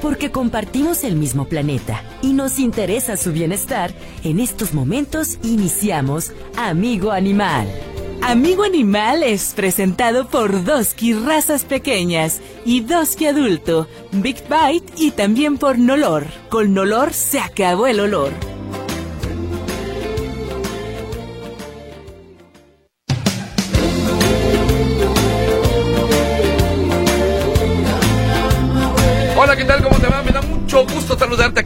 porque compartimos el mismo planeta y nos interesa su bienestar, en estos momentos iniciamos Amigo Animal. Amigo Animal es presentado por Doski Razas Pequeñas y Doski Adulto, Big Bite y también por Nolor. Con Nolor se acabó el olor.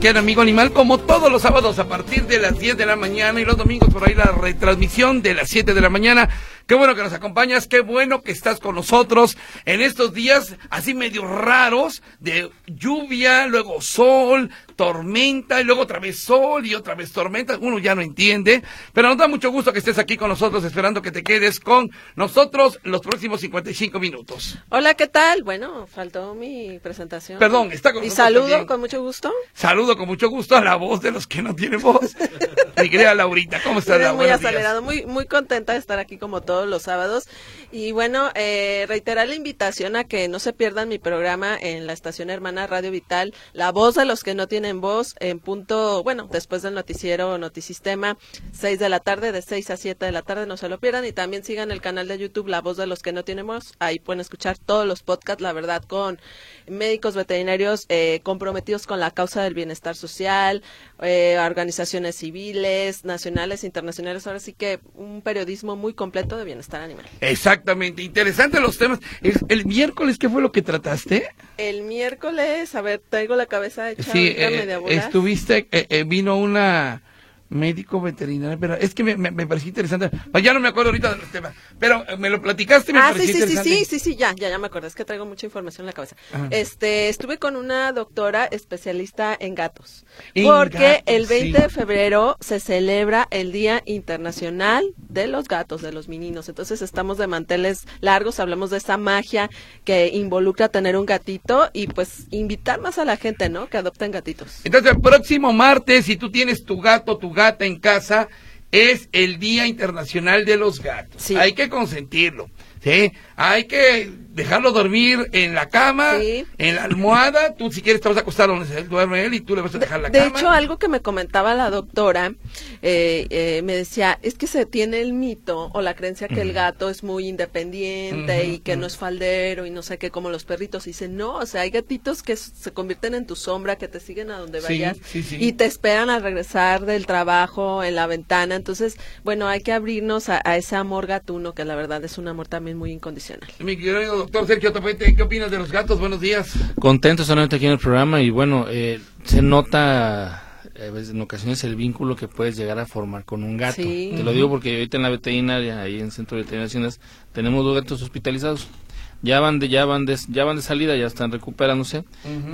Aquí en Amigo Animal, como todos los sábados a partir de las 10 de la mañana y los domingos por ahí la retransmisión de las 7 de la mañana. Qué bueno que nos acompañas, qué bueno que estás con nosotros en estos días así medio raros de lluvia, luego sol, tormenta y luego otra vez sol y otra vez tormenta. Uno ya no entiende, pero nos da mucho gusto que estés aquí con nosotros, esperando que te quedes con nosotros los próximos 55 minutos. Hola, ¿qué tal? Bueno, faltó mi presentación. Perdón, está con Y saludo también. con mucho gusto. Saludo con mucho gusto a la voz de los que no tienen voz. Mi querida Laurita, ¿cómo estás? Laura? muy acelerado, muy, muy contenta de estar aquí como todos los sábados. Y bueno, eh, reiterar la invitación a que no se pierdan mi programa en la estación hermana Radio Vital, La Voz de los que no tienen voz, en punto, bueno, después del noticiero Notisistema, 6 de la tarde, de 6 a 7 de la tarde, no se lo pierdan. Y también sigan el canal de YouTube, La Voz de los que no tienen voz. Ahí pueden escuchar todos los podcasts, la verdad, con médicos veterinarios eh, comprometidos con la causa del bienestar social, eh, organizaciones civiles, nacionales, internacionales. Ahora sí que un periodismo muy completo de bienestar animal. Exactamente, interesante los temas. El miércoles, ¿qué fue lo que trataste? El miércoles, a ver, traigo la cabeza hecha Sí, eh. Estuviste, eh, eh, vino una médico veterinaria, pero es que me, me, me pareció interesante. Ya no me acuerdo ahorita del tema, pero eh, me lo platicaste me Ah, sí, sí, sí, sí, sí, sí, ya, ya, ya me acordé, es que traigo mucha información en la cabeza. Ajá. Este, estuve con una doctora especialista en gatos, En porque gatos, el 20 sí. de febrero se celebra el Día Internacional de los Gatos, de los meninos. Entonces estamos de manteles largos, hablamos de esa magia que involucra tener un gatito y pues invitar más a la gente, ¿no? Que adopten gatitos. Entonces, el próximo martes, si tú tienes tu gato, tu gata en casa, es el Día Internacional de los Gatos. Sí. Hay que consentirlo, ¿sí? Hay que dejarlo dormir en la cama, Sí. en la almohada. Tú, si quieres, te vas a acostar donde él duerme él y tú le vas a dejar la De cama. hecho, algo que me comentaba la doctora, eh, eh, me decía, es que se tiene el mito o la creencia que el gato es muy independiente y que no es faldero y no sé qué, como los perritos. Y dice, no, o sea, hay gatitos que se convierten en tu sombra, que te siguen a donde vayas sí, sí. y te esperan al regresar del trabajo en la ventana. Entonces, bueno, hay que abrirnos a, a ese amor gatuno, que la verdad es un amor también muy incondicional. Mi querido doctor Sergio Topete, ¿qué opinas de los gatos? Buenos días. Contento solamente aquí en el programa y bueno, eh, se nota eh, en ocasiones el vínculo que puedes llegar a formar con un gato. Sí. Te lo digo porque ahorita en la veterinaria, ahí en el Centro de Veterinaria Haciendas, tenemos dos gatos hospitalizados. Ya van de ya van de, ya van de salida, ya están recuperándose,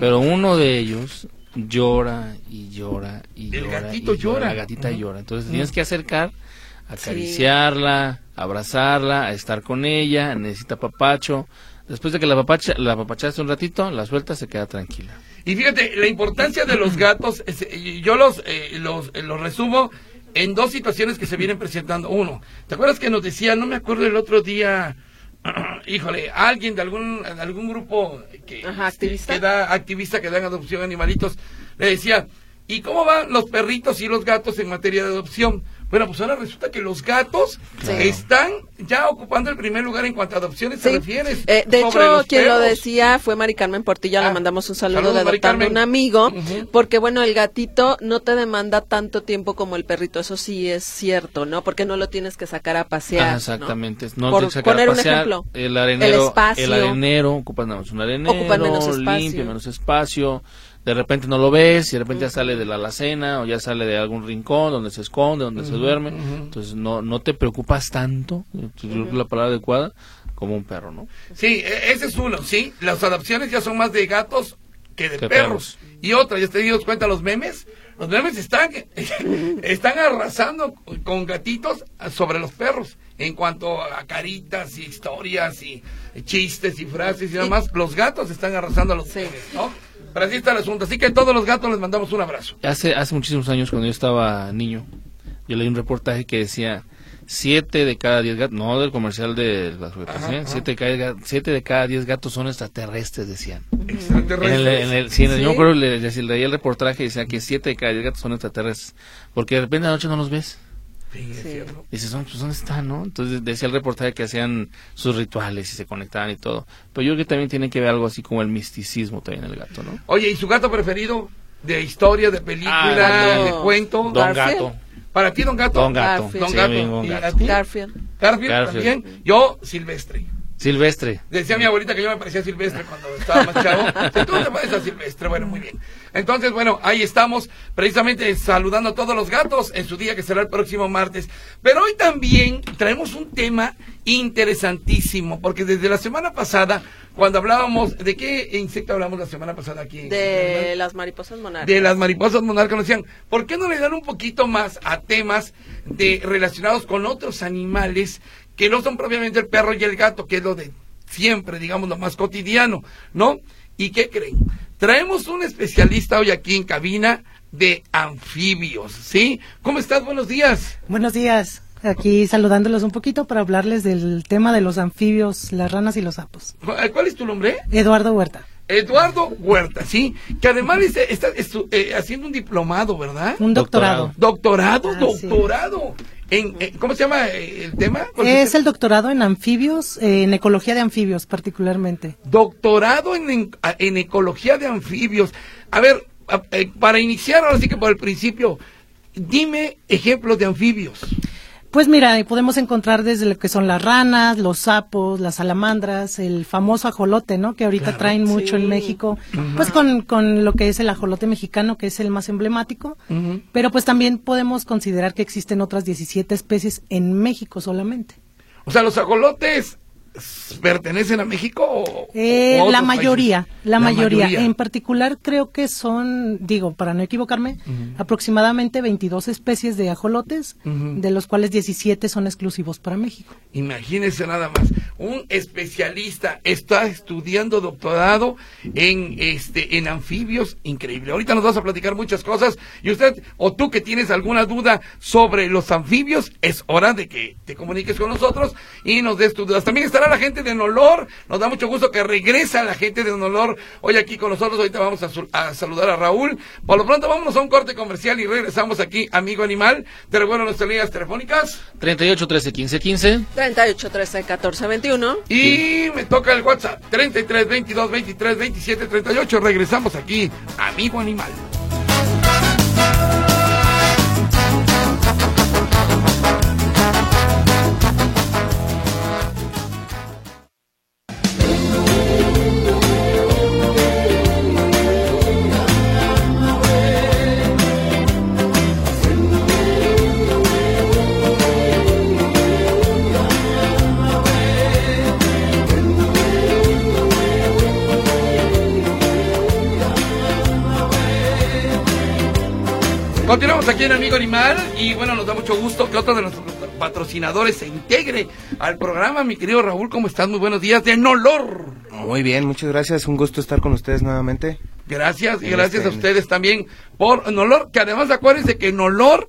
pero uno de ellos llora y llora y El llora. gatito y llora. La gatita llora. Entonces tienes que acercar, acariciarla, abrazarla, a estar con ella, necesita papacho. Después de que la papacha, la papachaste un ratito, la suelta, se queda tranquila. Y fíjate, la importancia de los gatos, es, eh, yo los, eh, los, eh, los resumo en dos situaciones que se vienen presentando. Uno, ¿te acuerdas que nos decía, no me acuerdo el otro día, híjole, alguien de algún, de algún grupo que, Ajá, este, activista. que da, activista que dan adopción a animalitos, le decía, ¿y cómo van los perritos y los gatos en materia de adopción? Bueno, pues ahora resulta que los gatos están ya ocupando el primer lugar en cuanto a adopciones se Sí. refiere. Eh, de hecho, quien lo decía fue Mari Carmen Portilla, Ah, le mandamos un saludo saludos, de adoptando un amigo, porque bueno, el gatito no te demanda tanto tiempo como el perrito, eso sí es cierto, ¿no? Porque no lo tienes que sacar a pasear. Ah, ¿no? exactamente. No, Por tienes que sacar a poner un pasear. ejemplo, El arenero, el espacio. el arenero, ocupas nada más un arenero, Ocupan menos espacio. limpio, menos espacio. De repente no lo ves y de repente ya sale de la alacena o ya sale de algún rincón donde se esconde, donde se duerme. Entonces no, no te preocupas tanto, yo creo que es la palabra adecuada, como un perro, ¿no? Sí, e- ese es uno, sí. Las adopciones ya son más de gatos que de Que perros. Y otra, ya te dimos cuenta, los memes. Los memes están, están arrasando con gatitos sobre los perros. En cuanto a caritas y historias y chistes y frases y demás, los gatos están arrasando a los Sí. memes, ¿no? Pero así está el asunto. Así que a todos los gatos les mandamos un abrazo. Hace, hace muchísimos años, cuando yo estaba niño, yo leí un reportaje que decía siete de cada diez gatos, no del comercial de las juguetes, ¿eh? siete, de cada, siete de cada diez gatos son extraterrestres, decían. En Extraterrestres. el, en el, sí, en el- Sí. yo le, le- leí el reportaje y decía que siete de cada diez gatos son extraterrestres, porque de repente a la noche no los ves. Sí, Sí. dices, "Oh, pues, ¿dónde están, no? Entonces decía el reportaje que hacían sus rituales y se conectaban y todo. Pero yo creo que también tiene que ver algo así como el misticismo también el gato, ¿no? Oye, ¿y su gato preferido? ¿De historia, de película, Ah, de cuento? Don Garfield. Gato. ¿Para ti, Don Gato? Don Gato. Garfield. Don Sí, Gato. bien, Don ¿Y a Gato. ti? Garfield. Garfield, Garfield. también. Yo, Silvestre. Silvestre. Decía mi abuelita que yo me parecía Silvestre cuando estaba más chavo. Tú te pareces a Silvestre, bueno, muy bien. Entonces, bueno, ahí estamos, precisamente saludando a todos los gatos en su día que será el próximo martes. Pero hoy también traemos un tema interesantísimo, porque desde la semana pasada, cuando hablábamos, ¿de qué insecto hablamos la semana pasada aquí? De las mariposas monarcas. de las mariposas monarcas nos decían, ¿por qué no le dan un poquito más a temas de relacionados con otros animales que no son propiamente el perro y el gato, que es lo de siempre, digamos, lo más cotidiano, ¿no? ¿Y qué creen? Traemos un especialista hoy aquí en cabina de anfibios, ¿sí? ¿Cómo estás? Buenos días. Buenos días. Aquí saludándolos un poquito para hablarles del tema de los anfibios, las ranas y los sapos. ¿Cuál es tu nombre? Eduardo Huerta, Eduardo Huerta, ¿sí? Que además está, está eh, haciendo un diplomado, ¿verdad? un doctorado. Doctorado, Ah, sí. En, en- ¿Cómo se llama eh, el tema? Es el doctorado en anfibios, eh, en ecología de anfibios particularmente. Doctorado en, en, en ecología de anfibios. A ver, eh, para iniciar ahora sí que por el principio, dime ejemplos de anfibios. Pues mira, podemos encontrar desde lo que son las ranas, los sapos, las salamandras, el famoso ajolote, ¿no? Que ahorita traen mucho Sí. en México, pues con, con lo que es el ajolote mexicano, que es el más emblemático. Pero pues también podemos considerar que existen otras 17 especies en México solamente. O sea, los ajolotes pertenecen a México o, Eh, o a la mayoría, la, mayoría. En particular creo que son, digo, para no equivocarme, aproximadamente 22 especies de ajolotes, de los cuales 17 son exclusivos para México. Imagínese nada más, un especialista está estudiando doctorado en este en anfibios, increíble. Ahorita nos vas a platicar muchas cosas y usted o tú que tienes alguna duda sobre los anfibios, es hora de que te comuniques con nosotros y nos des tus dudas. También estará la gente de Nolor, nos da mucho gusto que regresa la gente de Nolor hoy aquí con nosotros. Ahorita vamos a, su- a saludar a Raúl. Por lo pronto vámonos a un corte comercial y regresamos aquí, amigo animal. Te recuerdo nuestras líneas telefónicas. 38 13 15 15. 38, 13, 14, 21. Y me toca el WhatsApp 33 22 23 27 38. Regresamos aquí, amigo animal. Aquí en Amigo Animal y bueno, nos da mucho gusto que otro de nuestros patrocinadores se integre al programa. Mi querido Raúl, ¿cómo estás? Muy buenos días de Nolor. Muy bien, muchas gracias. Un gusto estar con ustedes nuevamente. Gracias y gracias a este- ustedes también por Nolor, que además acuérdense que Nolor,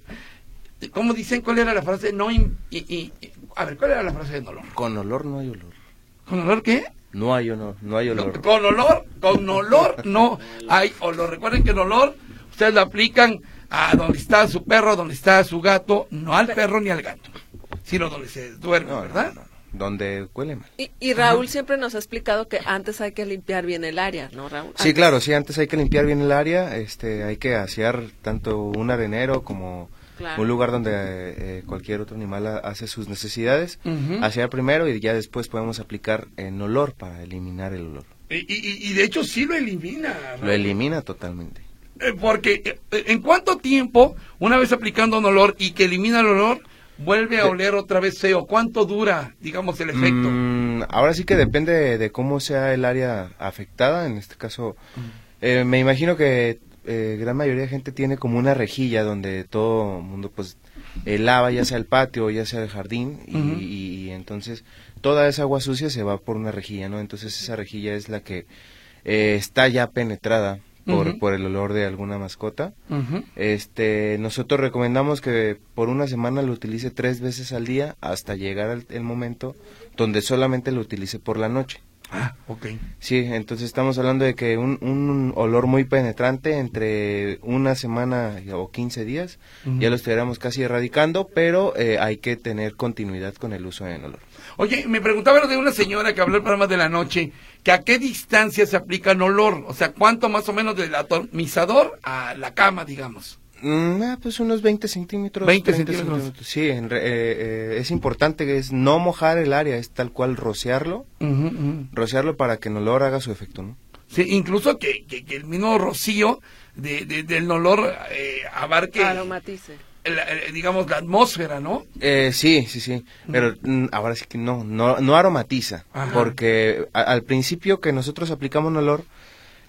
¿cómo dicen cuál era la frase? No, y, y- a ver, ¿cuál era la frase de Nolor? Con olor no hay olor. ¿Con olor qué? No hay olor, no hay olor. con olor, con olor no hay olor. Recuerden que el olor ustedes lo aplican a donde está su perro, donde está su gato, no al perro ni al gato, sino donde se duerme, No, ¿verdad? no, no. Donde huele mal. Y, y Raúl siempre nos ha explicado que antes hay que limpiar bien el área, ¿no, Raúl? Sí, Antes. claro, sí, antes hay que limpiar bien el área, este, hay que asear tanto un arenero como Claro. un lugar donde eh, cualquier otro animal ha- hace sus necesidades. Ujú. Asear primero y ya después podemos aplicar en olor para eliminar el olor. Y, y- y de hecho sí lo elimina. Lo elimina totalmente. Eh, Porque eh, en cuánto tiempo, una vez aplicando un olor y que elimina el olor, vuelve a oler otra vez feo. ¿Cuánto dura, digamos, el efecto? Mm, ahora sí que depende de, cómo sea el área afectada. En este caso, eh, me imagino que eh, gran mayoría de gente tiene como una rejilla donde todo el mundo pues eh, lava, ya sea el patio ya sea el jardín, y, Ujú. y- y entonces toda esa agua sucia se va por una rejilla, ¿no? Entonces esa rejilla es la que eh, está ya penetrada por, por el olor de alguna mascota. Este, nosotros recomendamos que por una semana lo utilice tres veces al día hasta llegar al el momento donde solamente lo utilice por la noche. Ah, ok. Sí, entonces estamos hablando de que un, un olor muy penetrante entre una semana o 15 días ya lo estaríamos casi erradicando, pero eh, hay que tener continuidad con el uso del olor. Oye, me preguntaba lo de una señora que habló el programa de la noche, que a qué distancia se aplica el olor, o sea, cuánto más o menos del atomizador a la cama, digamos. Mm, ah, pues unos 20 centímetros. 20 30 centímetros. Sí, en re- eh, eh, es importante que es no mojar el área, es tal cual rociarlo, rociarlo para que el olor haga su efecto, ¿no? Sí, incluso que, que, que el mismo rocío de, de- del olor eh, abarque, Aromatice. La- digamos, la atmósfera, ¿no? Eh, sí, sí, sí, pero mm, ahora sí que no, no, no aromatiza, Ajá. porque a- al principio que nosotros aplicamos un olor,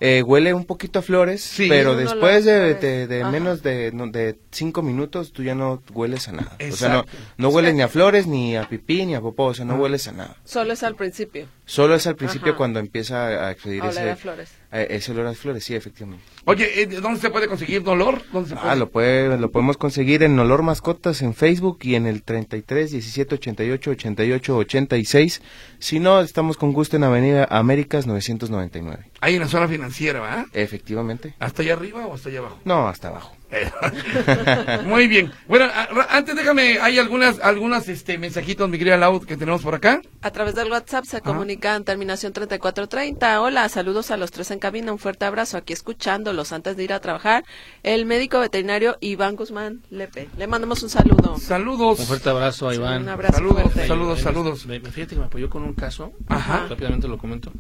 eh, huele un poquito a flores, Sí. pero después de, de- menos de, no, de cinco minutos tú ya no hueles a nada. O sea, no, Exacto. no hueles ni a flores, ni a pipí, ni a popó, o sea, no hueles a nada. Solo es al principio. Solo es al principio Ajá. cuando empieza a expedir ese, a flores. Eh, ese olor a flores, sí, efectivamente. Oye, eh, ¿dónde se puede conseguir olor? ¿Dónde se puede? Ah, lo, puede, lo podemos conseguir en Olor Mascotas en Facebook y en el 33 17 88 88 86. Si no, estamos con gusto en Avenida Américas 999. Ahí en la zona financiera, ¿va? Efectivamente. ¿Hasta allá arriba o hasta allá abajo? No, hasta abajo. Muy bien. Bueno, antes déjame, hay algunas, algunas este, mensajitos, mi querida Laud, que tenemos por acá. A través del WhatsApp se comunican terminación 3430. Hola, saludos a los tres en cabina. Un fuerte abrazo aquí escuchándolos antes de ir a trabajar. El médico veterinario Iván Guzmán Lepe. Le mandamos un saludo. Saludos. Un fuerte abrazo a Sí, Iván. un abrazo Saludos, fuerte. saludos. Ahí me- saludos. me- fíjate que me apoyó con un caso. Ajá. Rápidamente lo comento.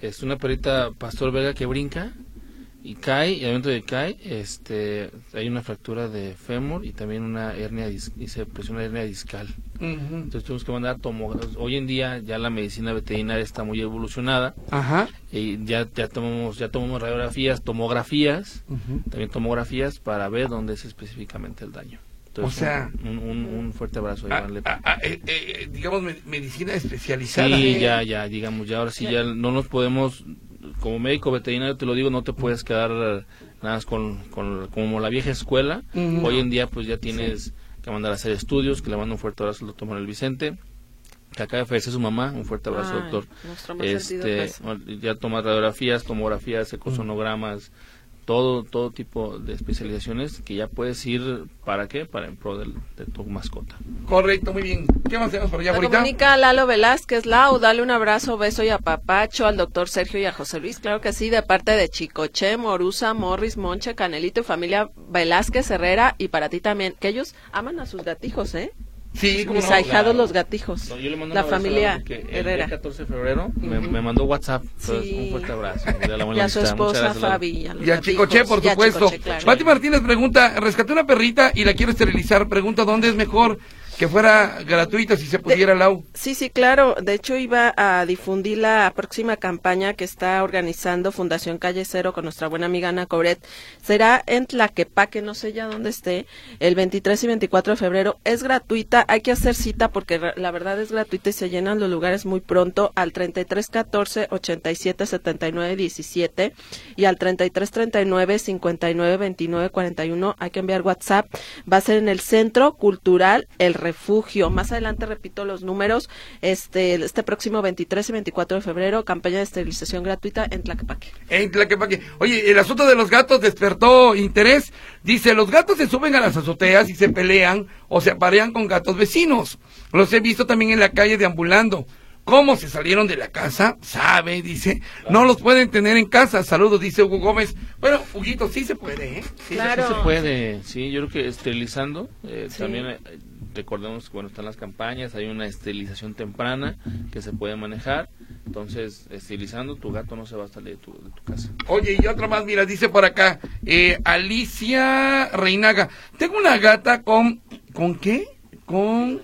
Es una perrita pastor belga que brinca y cae, y al momento de que cae, este, hay una fractura de fémur y también una hernia, y se presiona hernia discal. Entonces tuvimos que mandar tomografías. Hoy en día ya la medicina veterinaria está muy evolucionada Ajá. y ya, ya tomamos, ya tomamos radiografías, tomografías, también tomografías para ver dónde es específicamente el daño. Entonces, O sea- un, un, un fuerte abrazo a Ah, Iván Lepe. ah, ah, eh, eh, digamos, me- medicina especializada. Sí, ya, ya, digamos, ya ahora sí ya no nos podemos, como médico veterinario te lo digo, no te puedes quedar eh, nada más con, con como la vieja escuela. Hoy en día pues ya tienes que mandar a hacer estudios, que le mando un fuerte abrazo al doctor Manuel Vicente, que acaba de fallecer su mamá, un fuerte abrazo Ay, doctor. Este, ya toma radiografías, tomografías, ecosonogramas, todo, todo tipo de especializaciones que ya puedes ir, ¿para qué? Para en pro del- de tu mascota. Correcto, muy bien. ¿Qué más tenemos por allá, Se bonita? comunica Lalo Velázquez Lau, dale un abrazo, beso y apapacho al doctor Sergio y a José Luis, claro que sí, de parte de Chicoche, Morusa, Morris, Monche, Canelito y familia Velázquez Herrera y para ti también, que ellos aman a sus gatijos, ¿eh? Sí, como Mis no. ahijados claro. los gatijos. No, yo le mando la familia porque el día Herrera. 14 de febrero me, me mandó WhatsApp. Entonces, Sí. un fuerte abrazo. Y a su esposa. Fabi. Y a, los Y a gatijos. Chicoche, por supuesto. Chicoche, claro. Pati Martínez pregunta, rescaté una perrita y la quiero esterilizar. Pregunta, ¿dónde es mejor que fuera gratuita si se pudiera, Lau? Sí, sí, claro. De hecho, iba a difundir la próxima campaña que está organizando Fundación Calle Cero con nuestra buena amiga Ana Cobret. Será en Tlaquepaque, no sé ya dónde esté, el 23 y 24 de febrero. Es gratuita, hay que hacer cita porque la verdad es gratuita y se llenan los lugares muy pronto al 33 14 87 79 17 y al 33 39 59 29 41. Hay que enviar WhatsApp. Va a ser en el Centro Cultural El Refugio. Más adelante repito los números. Este, este próximo 23 y 24 de febrero, campaña de esterilización gratuita en Tlaquepaque. En Tlaquepaque. Oye, el asunto de los gatos despertó interés. Dice, los gatos se suben a las azoteas y se pelean o se aparean con gatos vecinos. Los he visto también en la calle deambulando. ¿Cómo se salieron de la casa? Sabe, dice. No los pueden tener en casa. Saludos, dice Hugo Gómez. Bueno, Huguito, sí se puede, ¿eh? Sí, Claro. Sí se puede, sí, yo creo que esterilizando, eh, Sí. también eh, recordemos que bueno, están las campañas, hay una esterilización temprana que se puede manejar, entonces esterilizando tu gato no se va a salir de tu, de tu casa. Oye, y otra más, mira, dice por acá, eh, Alicia Reinaga. Tengo una gata con, ¿con qué? Con...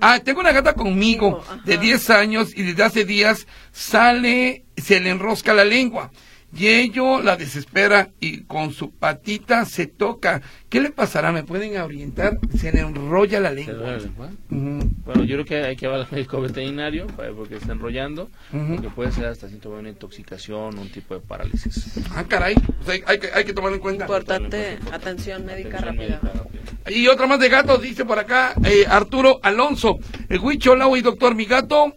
Ah, tengo una gata conmigo de 10 años y desde hace días sale, se le enrosca la lengua. Y ello la desespera y con su patita se toca. ¿Qué le pasará? ¿Me pueden orientar? Se le enrolla la ¿Se lengua. duele la lengua? Ujú, Bueno, yo creo que hay que hablar al médico veterinario para ver por qué está enrollando, ujú. porque puede ser hasta síntoma de una intoxicación, un tipo de parálisis. Ah, caray. O sea, hay, que, hay que tomarlo en cuenta. Importante atención médica Atención rápida. médica. Y otra más de gatos, dice por acá eh, Arturo Alonso. El Huicho y doctor, mi gato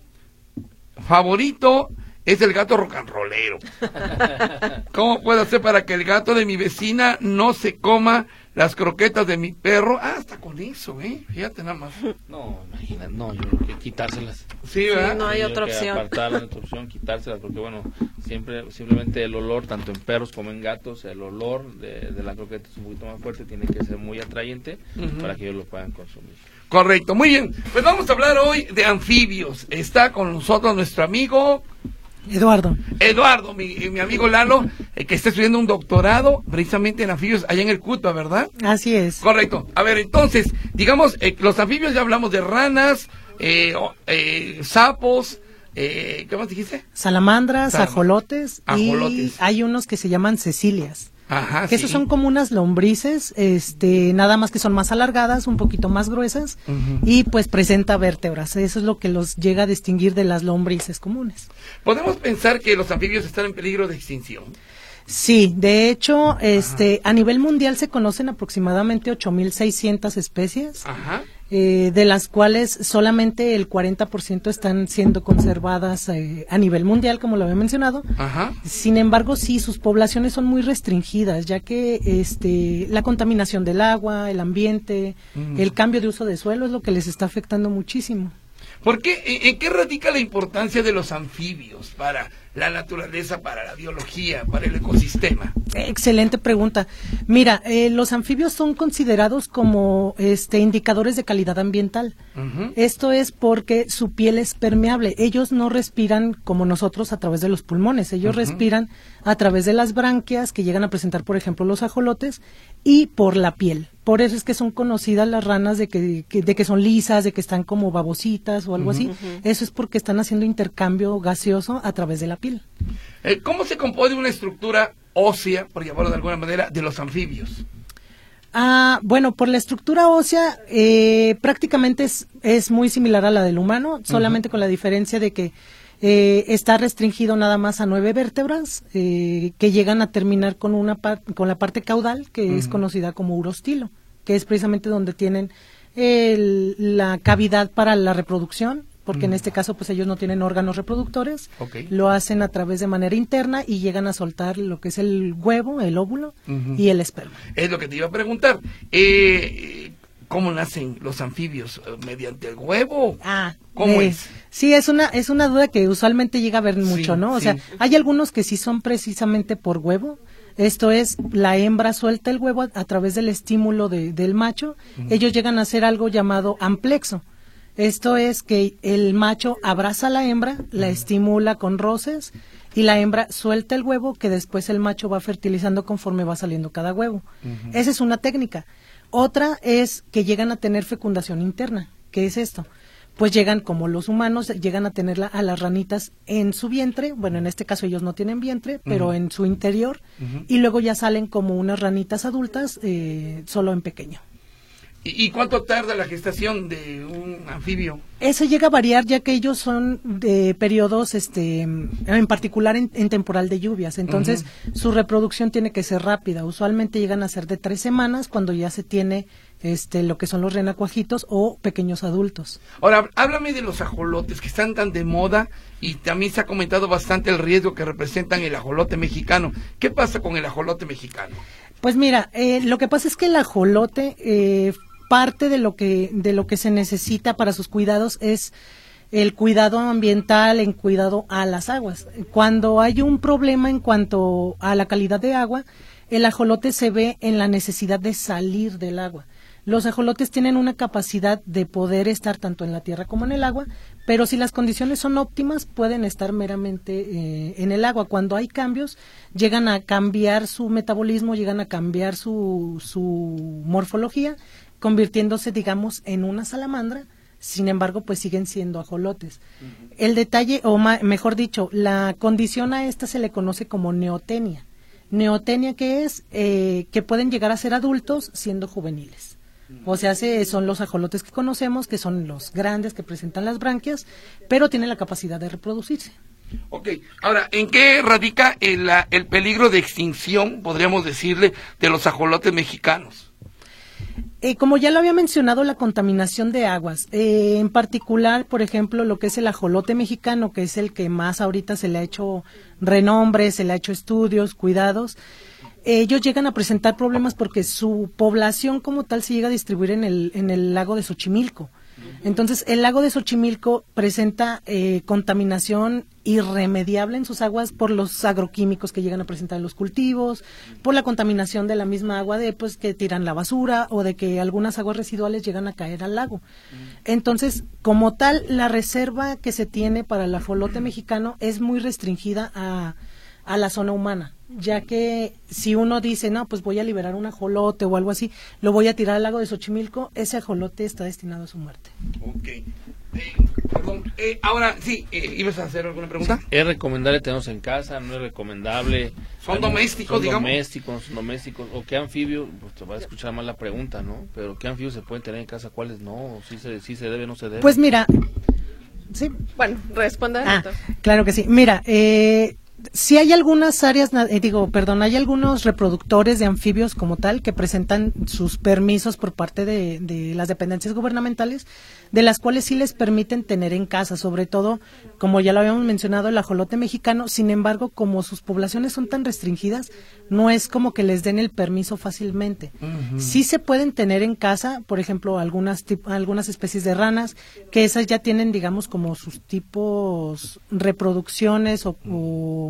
favorito es el gato rocanrolero. ¿Cómo puedo hacer para que el gato de mi vecina no se coma las croquetas de mi perro? Ah, hasta con eso, ¿eh? Fíjate nada más. No, imagina, no, yo creo que quitárselas. Sí, ¿verdad? no hay Yo otra opción. Apartarlas, otra opción, quitárselas, porque bueno, siempre, simplemente el olor, tanto en perros como en gatos, el olor de, de la croqueta es un poquito más fuerte, tiene que ser muy atrayente para que ellos lo puedan consumir. Correcto, muy bien. Pues vamos a hablar hoy de anfibios. Está con nosotros nuestro amigo Eduardo. Eduardo, mi, mi amigo Lalo, eh, que está estudiando un doctorado precisamente en anfibios allá en el CUTBA, ¿verdad? Así es. Correcto. A ver, entonces, digamos, eh, los anfibios ya hablamos de ranas, eh, eh, sapos, eh, ¿qué más dijiste? Salamandras, Salam- ajolotes, Ajolotes. y hay unos que se llaman cecilias. Ajá, que sí. esos son como unas lombrices, este, nada más que son más alargadas, un poquito más gruesas y pues presenta vértebras. Eso es lo que los llega a distinguir de las lombrices comunes. Podemos pensar que los anfibios están en peligro de extinción. Sí, de hecho, este, a nivel mundial se conocen aproximadamente 8.600 especies. Ajá. eh, de las cuales solamente el 40% están siendo conservadas eh, a nivel mundial, como lo había mencionado. Ajá. Sin embargo, sí, sus poblaciones son muy restringidas, ya que este, la contaminación del agua, el ambiente, Mm. el cambio de uso de suelo es lo que les está afectando muchísimo. ¿Por qué? ¿En, en qué radica la importancia de los anfibios para la naturaleza, para la biología, para el ecosistema? Excelente pregunta. Mira, eh, los anfibios son considerados como este, indicadores de calidad ambiental. Esto es porque su piel es permeable. Ellos no respiran como nosotros a través de los pulmones. Ellos respiran a través de las branquias que llegan a presentar, por ejemplo, los ajolotes y por la piel. Por eso es que son conocidas las ranas de que, que- de que son lisas, de que están como babositas o algo así. Eso es porque están haciendo intercambio gaseoso a través de la piel. Eh, ¿Cómo se compone una estructura ósea, por llamarlo de alguna manera, de los anfibios? Ah, bueno, por la estructura ósea eh, prácticamente es, es muy similar a la del humano, solamente con la diferencia de que eh, está restringido nada más a nueve vértebras eh, que llegan a terminar con una par- con la parte caudal que es conocida como urostilo, que es precisamente donde tienen el- la cavidad para la reproducción, porque en este caso pues ellos no tienen órganos reproductores, lo hacen a través de manera interna y llegan a soltar lo que es el huevo, el óvulo y el esperma. Es lo que te iba a preguntar. Eh, ¿Cómo nacen los anfibios? ¿Mediante el huevo? Ah, ¿Cómo eh, es? Sí, es una es una duda que usualmente llega a ver mucho, Sí, ¿no? O sí. sea, hay algunos que sí son precisamente por huevo. Esto es, la hembra suelta el huevo a, a través del estímulo de- del macho. Ellos llegan a hacer algo llamado amplexo. Esto es que el macho abraza a la hembra, la estimula con roces y la hembra suelta el huevo que después el macho va fertilizando conforme va saliendo cada huevo. Esa es una técnica. Otra es que llegan a tener fecundación interna. ¿Qué es esto? Pues llegan, como los humanos, llegan a tener la- a las ranitas en su vientre, bueno, en este caso ellos no tienen vientre, pero en su interior, y luego ya salen como unas ranitas adultas, eh, solo en pequeño. ¿Y, cuánto tarda la gestación de un anfibio? Eso llega a variar ya que ellos son de periodos, este, en particular en, en temporal de lluvias. Entonces, su reproducción tiene que ser rápida. Usualmente llegan a ser de tres semanas cuando ya se tiene, este, lo que son los renacuajitos o pequeños adultos. Ahora, háblame de los ajolotes que están tan de moda y también se ha comentado bastante el riesgo que representan el ajolote mexicano. ¿Qué pasa con el ajolote mexicano? Pues mira, eh, lo que pasa es que el ajolote, eh, parte de lo que de lo que se necesita para sus cuidados es el cuidado ambiental en cuidado a las aguas. Cuando hay un problema en cuanto a la calidad de agua, el ajolote se ve en la necesidad de salir del agua. Los ajolotes tienen una capacidad de poder estar tanto en la tierra como en el agua, pero si las condiciones son óptimas pueden estar meramente eh, en el agua. Cuando hay cambios, llegan a cambiar su metabolismo, llegan a cambiar su, su morfología, convirtiéndose, digamos, en una salamandra sin embargo, pues siguen siendo ajolotes. El detalle, o mejor dicho, la condición a esta se le conoce como neotenia. Neotenia que es eh, que pueden llegar a ser adultos siendo juveniles. O sea, son los ajolotes que conocemos, que son los grandes que presentan las branquias, pero tienen la capacidad de reproducirse. Ok, ahora, ¿en qué radica el, el peligro de extinción, podríamos decirle, de los ajolotes mexicanos? Eh, como ya lo había mencionado, la contaminación de aguas, eh, en particular, por ejemplo, lo que es el ajolote mexicano, que es el que más ahorita se le ha hecho renombre, se le ha hecho estudios, cuidados, ellos llegan a presentar problemas porque su población como tal se llega a distribuir en el, en el lago de Xochimilco. Entonces, el lago de Xochimilco presenta eh, contaminación irremediable en sus aguas por los agroquímicos que llegan a presentar en los cultivos, por la contaminación de la misma agua de pues que tiran la basura o de que algunas aguas residuales llegan a caer al lago. Entonces, como tal, la reserva que se tiene para el ajolote mexicano es muy restringida a, a la zona humana ya que si uno dice, no, pues voy a liberar un ajolote o algo así, lo voy a tirar al lago de Xochimilco, ese ajolote está destinado a su muerte. Ok. Eh, perdón, eh, ahora sí, eh, ¿ibas a hacer alguna pregunta? ¿Es recomendable tenerlos en casa? ¿No es recomendable? ¿Son domésticos, son digamos? domésticos, son domésticos. ¿O qué anfibio? Pues te va a escuchar mal la pregunta, ¿no? Pero ¿qué anfibios se pueden tener en casa? ¿Cuáles no? ¿Sí se, sí se debe no se debe? Pues mira, sí. Bueno, responda. Ah, claro que sí. Mira, eh si hay algunas áreas, eh, digo, perdón, hay algunos reproductores de anfibios como tal que presentan sus permisos por parte de, de, las dependencias gubernamentales, de las cuales sí les permiten tener en casa, sobre todo, como ya lo habíamos mencionado, el ajolote mexicano. Sin embargo, como sus poblaciones son tan restringidas, no es como que les den el permiso fácilmente. Sí se pueden tener en casa, por ejemplo, algunas, algunas especies de ranas, que esas ya tienen, digamos, como sus tipos reproducciones o o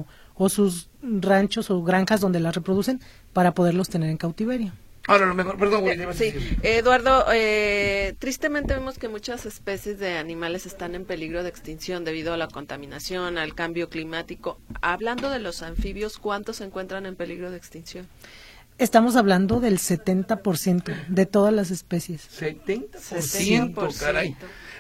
sus ranchos o granjas donde las reproducen para poderlos tener en cautiverio. Ahora, lo mejor, perdón, eh, sí. Eduardo, eh, tristemente vemos que muchas especies de animales están en peligro de extinción debido a la contaminación, al cambio climático. Hablando de los anfibios, ¿cuántos se encuentran en peligro de extinción? Estamos hablando del 70% de todas las especies. 70%, caray.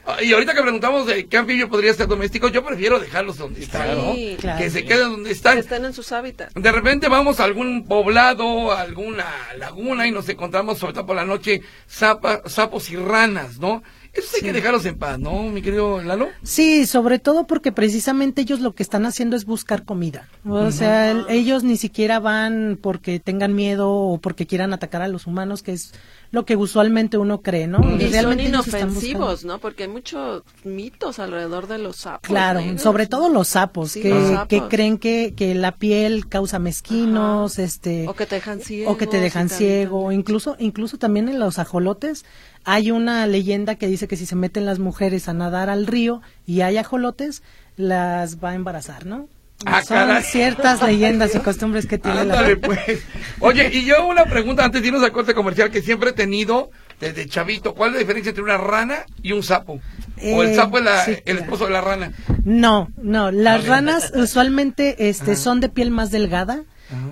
Ah, y ahorita que preguntamos de qué anfibio podría ser doméstico, yo prefiero dejarlos donde están, ¿no? que se queden donde están. Que estén en sus hábitats. De repente vamos a algún poblado, a alguna laguna y nos encontramos, sobre todo por la noche, sapos y ranas, ¿no? Eso hay que dejarlos en paz, ¿no, mi querido Lalo? Sí, sobre todo porque precisamente ellos lo que están haciendo es buscar comida. O sea, ellos ni siquiera van porque tengan miedo o porque quieran atacar a los humanos, que es lo que usualmente uno cree, ¿no? Y son inofensivos, ¿no? Porque hay muchos mitos alrededor de los sapos. Claro, sobre todo los sapos, que, que creen que, que la piel causa mezquinos, este... O que te dejan ciego. O que te dejan ciego. Incluso, incluso también en los ajolotes hay una leyenda que dice que si se meten las mujeres a nadar al río y hay ajolotes, las va a embarazar, ¿no? Ah, Son ciertas leyendas y costumbres que tiene la... pues. Oye, y yo una pregunta antes de irnos al corte comercial que siempre he tenido desde chavito. ¿Cuál es la diferencia entre una rana y un sapo? ¿O el eh, sapo es el esposo de la rana? No, no. Las ranas usualmente este, son de piel más delgada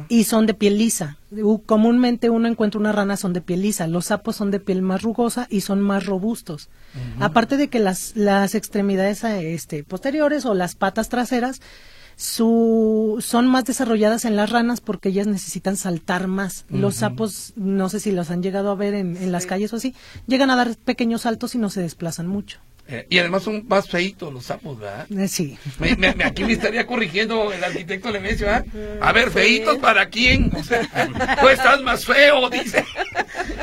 y son de piel lisa. Comúnmente uno encuentra una rana son de piel lisa, los sapos son de piel más rugosa y son más robustos. Aparte de que las, las extremidades este, posteriores o las patas traseras su, son más desarrolladas en las ranas porque ellas necesitan saltar más. Los sapos, no sé si los han llegado a ver en, en las calles o así, llegan a dar pequeños saltos y no se desplazan mucho. Eh, y además son más feitos los sapos, ¿verdad? Eh, sí. aquí me estaría corrigiendo el arquitecto Lemesio, ¿ah? A ver, feitos para quién? O sea, tú estás más feo, dice.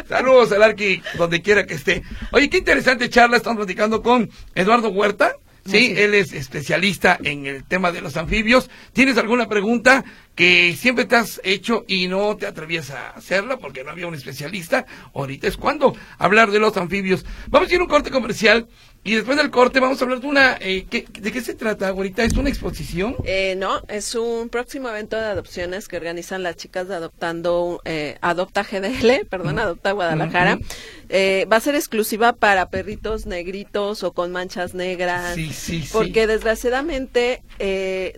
Saludos al arqui, donde quiera que esté. Oye, qué interesante charla, estamos platicando con Eduardo Huerta. Sí, él es especialista en el tema de los anfibios. ¿Tienes alguna pregunta que siempre te has hecho y no te atrevías a hacerla porque no había un especialista? Ahorita es cuando hablar de los anfibios. Vamos a ir a un corte comercial y después del corte vamos a hablar de una... Eh, ¿De qué se trata, ahorita? ¿Es una exposición? Eh, no, es un próximo evento de adopciones que organizan las chicas de Adoptando... Eh, Adopta GDL, perdón, Adopta Guadalajara. Eh, va a ser exclusiva para perritos negritos o con manchas negras. Sí, sí, porque desgraciadamente,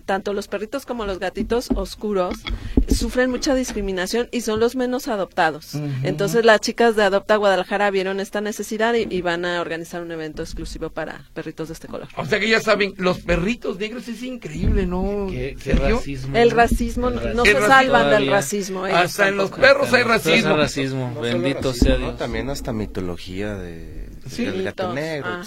tanto los perritos como los gatitos oscuros sufren mucha discriminación y son los menos adoptados. Entonces las chicas de Adopta Guadalajara vieron esta necesidad y, y van a organizar un evento exclusivo para perritos de este color. O sea que ya saben, los perritos negros es increíble, ¿no? Qué, qué ¿Serio? racismo. El racismo, El no racismo. se El salvan del racismo. ellos Hasta en los perros hay racismo. racismo. No Bendito racismo, sea ¿no? Dios. También hasta mitología de, Sí. del gato negro,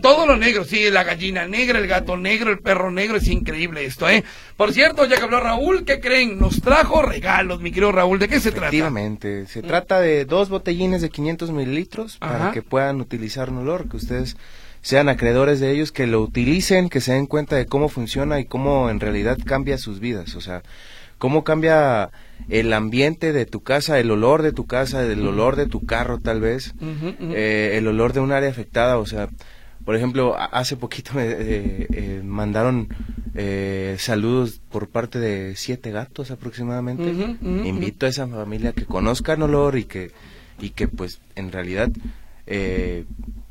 Todo lo negro, sí, la gallina negra, el gato negro, el perro negro, es increíble esto, ¿eh? Por cierto, ya que habló Raúl, ¿qué creen? Nos trajo regalos, mi querido Raúl, ¿de qué se trata? Efectivamente, se trata de dos botellines de 500 mililitros Ajá. para que puedan utilizar un olor, que ustedes sean acreedores de ellos, que lo utilicen, que se den cuenta de cómo funciona y cómo en realidad cambia sus vidas, o sea, cómo cambia el ambiente de tu casa, el olor de tu casa, el olor de tu carro tal vez, eh, el olor de un área afectada, o sea, por ejemplo, hace poquito me eh, eh, mandaron eh, saludos por parte de siete gatos aproximadamente. Invito a esa familia que conozcan olor y que y que pues en realidad eh,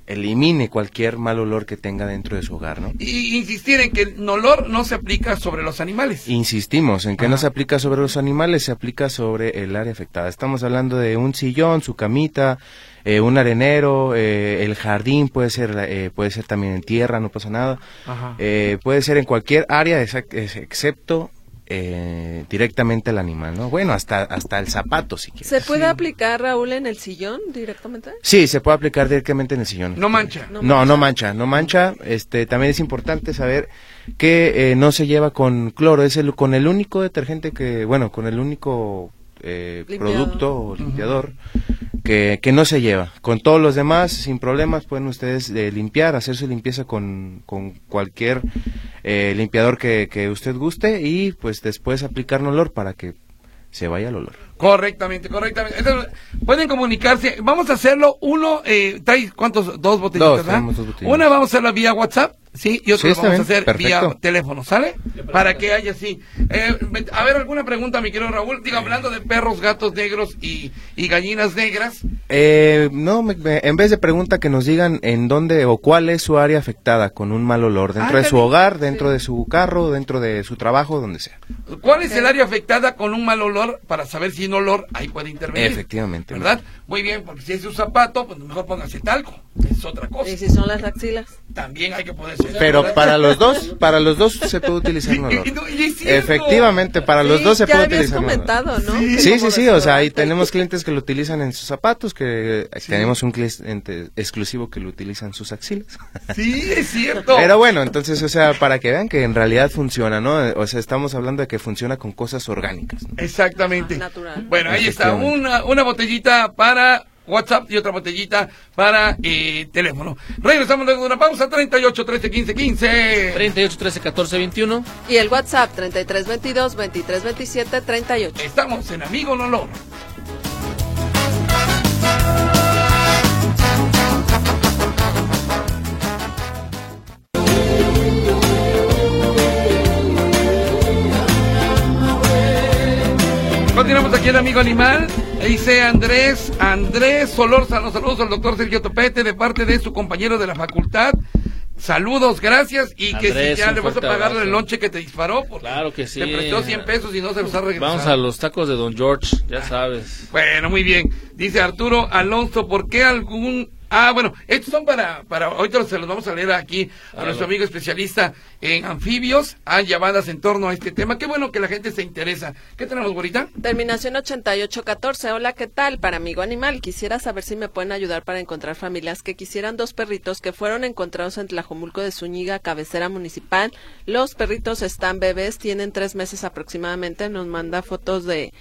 elimine cualquier mal olor que tenga dentro de su hogar, ¿no? Y insistir en que el olor no se aplica sobre los animales. Insistimos en que no se aplica sobre los animales, se aplica sobre el área afectada. Estamos hablando de un sillón, su camita, eh, un arenero, eh, el jardín puede ser eh, puede ser también en tierra, no pasa nada. Ajá. Eh, puede ser en cualquier área, excepto eh, directamente al animal, ¿no? Bueno, hasta hasta el zapato si quieres. ¿Se puede aplicar, Raúl, en el sillón directamente? Sí, se puede aplicar directamente en el sillón. No mancha. No No, no mancha, no mancha. Este, también es importante saber que eh, no se lleva con cloro, es el con el único detergente que, bueno, con el único eh, producto o limpiador que, que no se lleva. Con todos los demás, sin problemas, pueden ustedes eh, limpiar, hacer su limpieza con, con cualquier eh, limpiador que, que usted guste y pues después aplicar un olor para que se vaya el olor. Correctamente, correctamente. Entonces, pueden comunicarse. Vamos a hacerlo. Uno, eh, ¿traes cuántos? Dos botellitas, Dos, dos botellitas. Una vamos a hacerla vía WhatsApp, ¿sí? Y otra Sí, la está vamos a hacer vía teléfono, ¿sale? Para que haya así. Eh, a ver, ¿alguna pregunta, mi querido Raúl? Digo, hablando de perros, gatos negros y, y gallinas negras. Eh, no, me- me- en vez de pregunta que nos digan en dónde o cuál es su área afectada con un mal olor, dentro Ah, de su hogar, dentro de su carro, dentro de su trabajo, donde sea. ¿Cuál es el área afectada con un mal olor? Para saber si un olor ahí puede intervenir. Efectivamente. ¿Verdad? Muy bien, porque si es un zapato, pues mejor póngase talco. Es otra cosa. Y si son las axilas. También hay que ponerse. Pero ¿verdad? para los dos, para los dos se puede utilizar un olor. Y- y no-. Efectivamente, para los dos se ya puede utilizar un olor. ¿no? Sí. Que Sí, sí, sí, o sea, ahí tenemos clientes que lo utilizan en sus zapatos, que eh, tenemos un cliente exclusivo que lo utiliza en sus axilas. Sí, es cierto. Pero bueno, entonces, o sea, para que vean que en realidad funciona, ¿no? O sea, estamos hablando de que funciona con cosas orgánicas. ¿no? Exactamente. Natural. Bueno, ahí está, una, una botellita para WhatsApp y otra botellita para eh, teléfono. Regresamos luego de una pausa, 38 13 15 15. 38, 13, 14, 21. Y el WhatsApp 3322 2327 38. Estamos en Amigo Nolor. Continuamos aquí en Amigo Animal. Dice Andrés, Andrés Solórzano, saludos al doctor Sergio Topete de parte de su compañero de la facultad. Saludos, gracias. Y que si ya le vas a pagar el lonche que te disparó, porque Claro que sí. te prestó 100 pesos y no se los ha regresado. Vamos a los tacos de Don George, ya sabes. Bueno, muy bien. Dice Arturo Alonso, ¿por qué algún... Ah, bueno, estos son para, para, ahorita se los vamos a leer aquí a nuestro amigo especialista en anfibios. Hay llamadas en torno a este tema. Qué bueno que la gente se interesa. ¿Qué tenemos, Gorita? Terminación 8814. Hola, ¿qué tal? Para Amigo Animal, quisiera saber si me pueden ayudar para encontrar familias que quisieran dos perritos que fueron encontrados en Tlajomulco de Zúñiga, cabecera municipal. Los perritos están bebés, tienen tres meses aproximadamente. Nos manda fotos de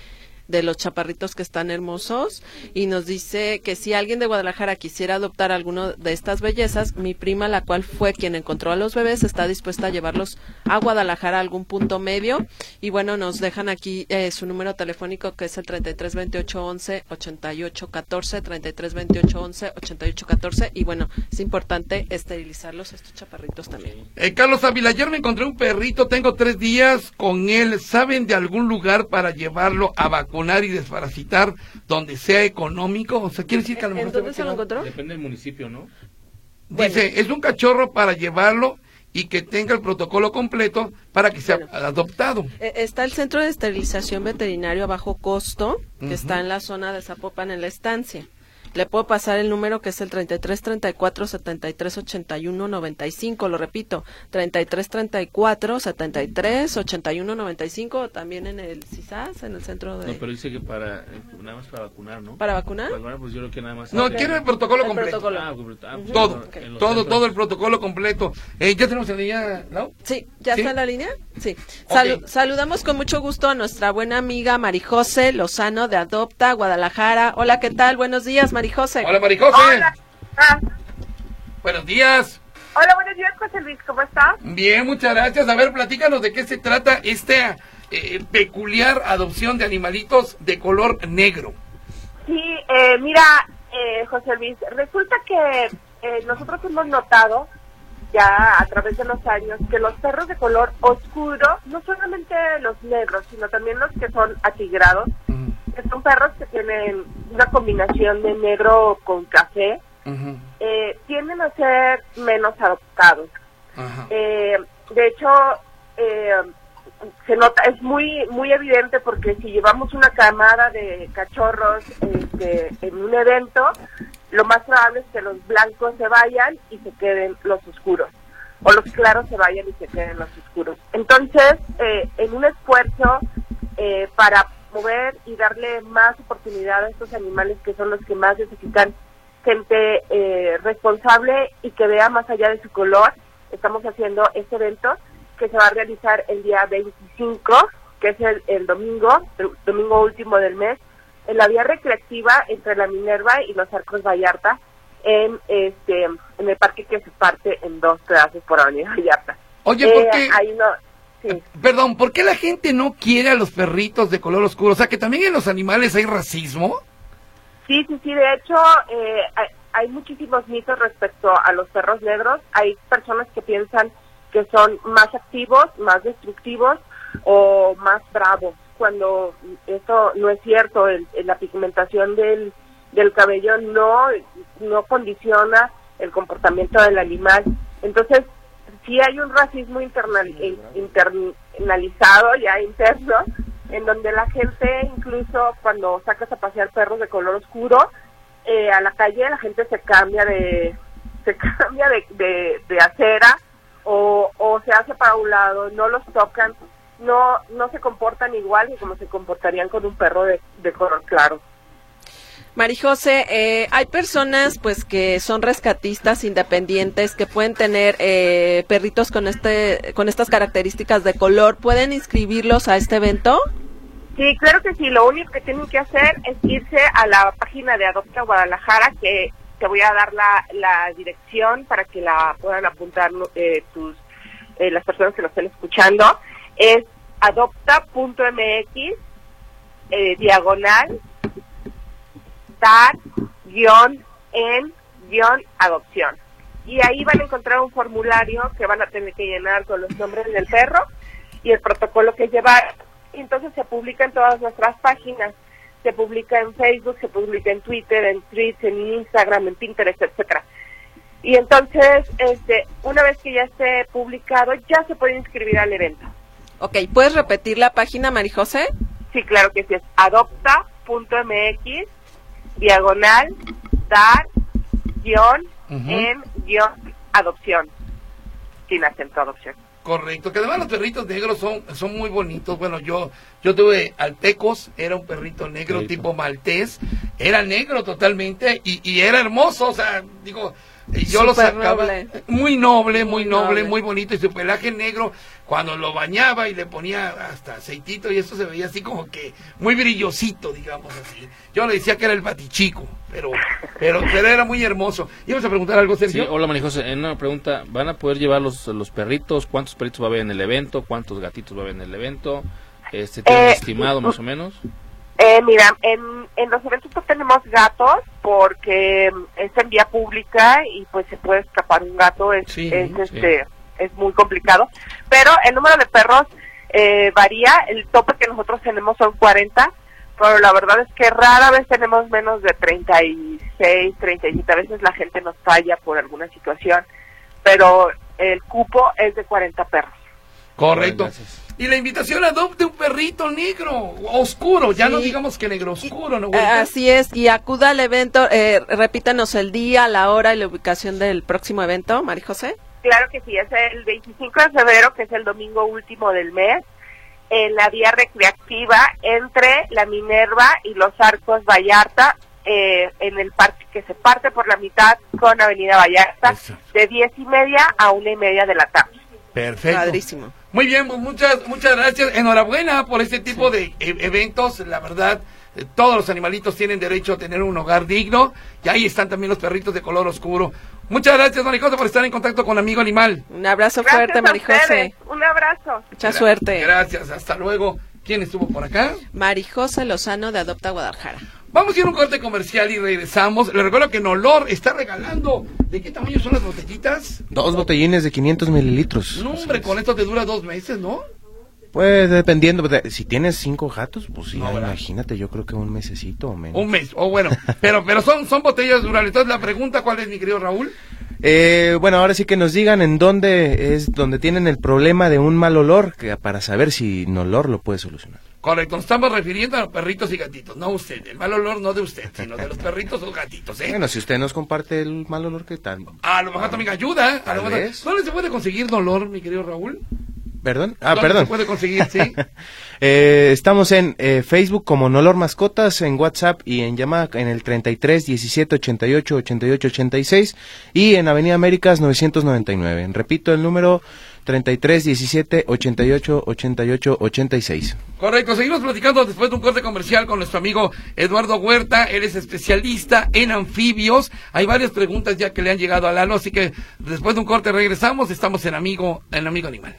de los chaparritos que están hermosos y nos dice que si alguien de Guadalajara quisiera adoptar alguno de estas bellezas, mi prima, la cual fue quien encontró a los bebés, está dispuesta a llevarlos a Guadalajara a algún punto medio y bueno, nos dejan aquí eh, su número telefónico que es el 33 28 11 88 14 33 28 11 88 14 y bueno, es importante esterilizarlos estos chaparritos también. Eh, Carlos Ávila, ayer me encontré un perrito, tengo tres días con él. ¿Saben de algún lugar para llevarlo a vacunar y desparasitar donde sea económico? O sea, quiere decir que a lo mejor ¿En dónde se lo encontró? Depende del municipio, ¿no? Dice, es un cachorro para llevarlo y que tenga el protocolo completo para que sea Bueno. adoptado. Eh, Está el centro de esterilización veterinario a bajo costo, que está en la zona de Zapopan, en la estancia. Le puedo pasar el número que es el 33 34 73 81 95, lo repito, 33 34 73 81 95, o también en el CISAS, en el centro de... No, pero dice que para, eh, nada más para vacunar, ¿no? ¿Para vacunar? Para vacunar, pues yo creo que nada más. No, quiero el protocolo El completo. protocolo. Ah. Ah, pues, Todo, todo, centros. todo el protocolo completo. Eh, ¿Ya tenemos en línea, Lau? Sí, ¿ya ¿Sí? está en la línea? Sí. Salu-. Saludamos con mucho gusto a nuestra buena amiga Marijose Lozano de Adopta, Guadalajara. Hola, ¿qué tal? Buenos días, Marijose. Hola, Maricose. Hola. Ah, Buenos días. hola, buenos días, José Luis, ¿cómo estás? Bien, muchas gracias. A ver, platícanos de qué se trata esta eh, peculiar adopción de animalitos de color negro. Sí, eh, mira, eh, José Luis, resulta que eh, nosotros hemos notado ya a través de los años que los perros de color oscuro, no solamente los negros, sino también los que son atigrados, que son perros que tienen una combinación de negro con café, eh, tienden a ser menos adoptados. Eh, de hecho, eh, se nota, es muy muy evidente porque si llevamos una camada de cachorros este, en un evento, lo más probable es que los blancos se vayan y se queden los oscuros, o los claros se vayan y se queden los oscuros. Entonces, eh, en un esfuerzo eh, para mover y darle más oportunidad a estos animales que son los que más necesitan gente eh, responsable y que vea más allá de su color, estamos haciendo este evento que se va a realizar el día 25, que es el, el domingo, el domingo último del mes, en la vía recreativa entre la Minerva y los Arcos Vallarta, en este en el parque que se parte en dos pedazos por Avenida Vallarta. Oye, ¿por Eh, qué? ahí no, sí. Perdón, ¿por qué la gente no quiere a los perritos de color oscuro? O sea, que también en los animales hay racismo. Sí, sí, sí, de hecho eh, hay, hay muchísimos mitos respecto a los perros negros. Hay personas que piensan que son más activos, más destructivos o más bravos, cuando eso no es cierto. El- el- la pigmentación del, del cabello no, no condiciona el comportamiento del animal. Entonces, sí hay un racismo internal- in- internalizado, ya interno, en donde la gente, incluso cuando sacas a pasear perros de color oscuro, eh, a la calle la gente se cambia de se cambia de, de, acera o, o se hace para un lado, no los tocan, no no se comportan igual que como se comportarían con un perro de color claro. Marijose, eh, hay personas pues que son rescatistas independientes que pueden tener eh, perritos con este con estas características de color. ¿Pueden inscribirlos a este evento? Sí, claro que sí. Lo único que tienen que hacer es irse a la página de Adopta Guadalajara, que te voy a dar la, la dirección para que la puedan apuntar eh, tus eh, las personas que lo estén escuchando. Es adopta.mx eh, diagonal guion en guion adopción. Y ahí van a encontrar un formulario que van a tener que llenar con los nombres del perro y el protocolo que llevar. Y entonces se publica en todas nuestras páginas. Se publica en Facebook, se publica en Twitter, en Tweets, en Instagram, en Pinterest, etcétera. Y entonces, este, una vez que ya esté publicado, ya se puede inscribir al evento. Ok, ¿puedes repetir la página, Marijose? Sí, claro que sí, es adopta.mx, diagonal, dar, guion, en, guion, adopción, sin acento adopción. Correcto, que además los perritos negros son, son muy bonitos. Bueno, yo yo tuve Altecos, era un perrito negro Perrito. tipo maltés, era negro totalmente y, y era hermoso, o sea, digo, yo lo sacaba noble. muy noble, muy, Muy noble, noble. muy bonito y su pelaje negro, cuando lo bañaba y le ponía hasta aceitito y eso se veía así como que muy brillosito, digamos así. Yo le decía que era el batichico, pero pero, pero era muy hermoso. Íbamos a preguntar algo, Sí, Sergio. hola María José, en una pregunta, ¿van a poder llevar los, los perritos? ¿Cuántos perritos va a haber en el evento? ¿Cuántos gatitos va a haber en el evento? Este, ¿Tienen Eh, estimado más o menos? Eh, mira, en, en los eventos no tenemos gatos porque mm, es en vía pública y pues se puede escapar un gato, es, Sí, es, sí. este, es muy complicado. Pero el número de perros eh, varía, el tope que nosotros tenemos son 40, pero la verdad es que rara vez tenemos menos de 36, 37, a veces la gente nos falla por alguna situación, pero el cupo es de 40 perros. Correcto. Gracias. Y la invitación, adopte un perrito negro, oscuro, ya no digamos que negro oscuro, ¿no? Güerita? Así es, y acuda al evento, eh, repítanos el día, la hora y la ubicación del próximo evento, María José. Claro que sí, es el 25 de febrero, que es el domingo último del mes, en la vía recreativa entre la Minerva y los Arcos Vallarta, eh, en el parque que se parte por la mitad con Avenida Vallarta, Exacto. de diez y media a una y media de la tarde. Perfecto. Padrísimo. Muy bien, pues muchas, muchas gracias. Enhorabuena por este tipo de e- eventos. La verdad, eh, todos los animalitos tienen derecho a tener un hogar digno. Y ahí están también los perritos de color oscuro. Muchas gracias, Maricosa, por estar en contacto con Amigo Animal. Un abrazo Gracias fuerte. José. Un abrazo. Mucha Gra- suerte. Gracias, hasta luego. ¿Quién estuvo por acá? María José Lozano de Adopta Guadalajara. Vamos a ir a un corte comercial y regresamos. Les recuerdo que Nolor está regalando. ¿De qué tamaño son las botellitas? Dos botellines de 500 mililitros. No, hombre, con esto te dura dos meses, ¿no? Pues dependiendo, de- si tienes cinco gatos, pues sí, imagínate, yo creo que un mesecito o menos. Un mes, o bueno, pero pero son son botellas durables. Entonces la pregunta, ¿cuál es, mi querido Raúl? Eh, bueno, ahora sí que nos digan en dónde es donde tienen el problema de un mal olor, que para saber si Nolor lo puede solucionar. Correcto, nos estamos refiriendo a los perritos y gatitos, no usted. El mal olor no de usted, sino de los perritos o gatitos, ¿eh? Bueno, si usted nos comparte el mal olor, ¿qué tal? A lo mejor también ayuda. A lo mejor-. ¿Dónde se puede conseguir dolor, mi querido Raúl? ¿Perdón? Ah, ¿Dónde perdón. se puede conseguir, sí? Eh, estamos en eh, Facebook como Nolor Mascotas, en WhatsApp y en llamada en el 33 17 88 88 86 y en Avenida Américas 999. Repito el número 33 17 88 88 86. Correcto, seguimos platicando después de un corte comercial con nuestro amigo Eduardo Huerta. Él es especialista en anfibios. Hay varias preguntas ya que le han llegado a Lalo, así que después de un corte regresamos. Estamos en Amigo, en Amigo Animal.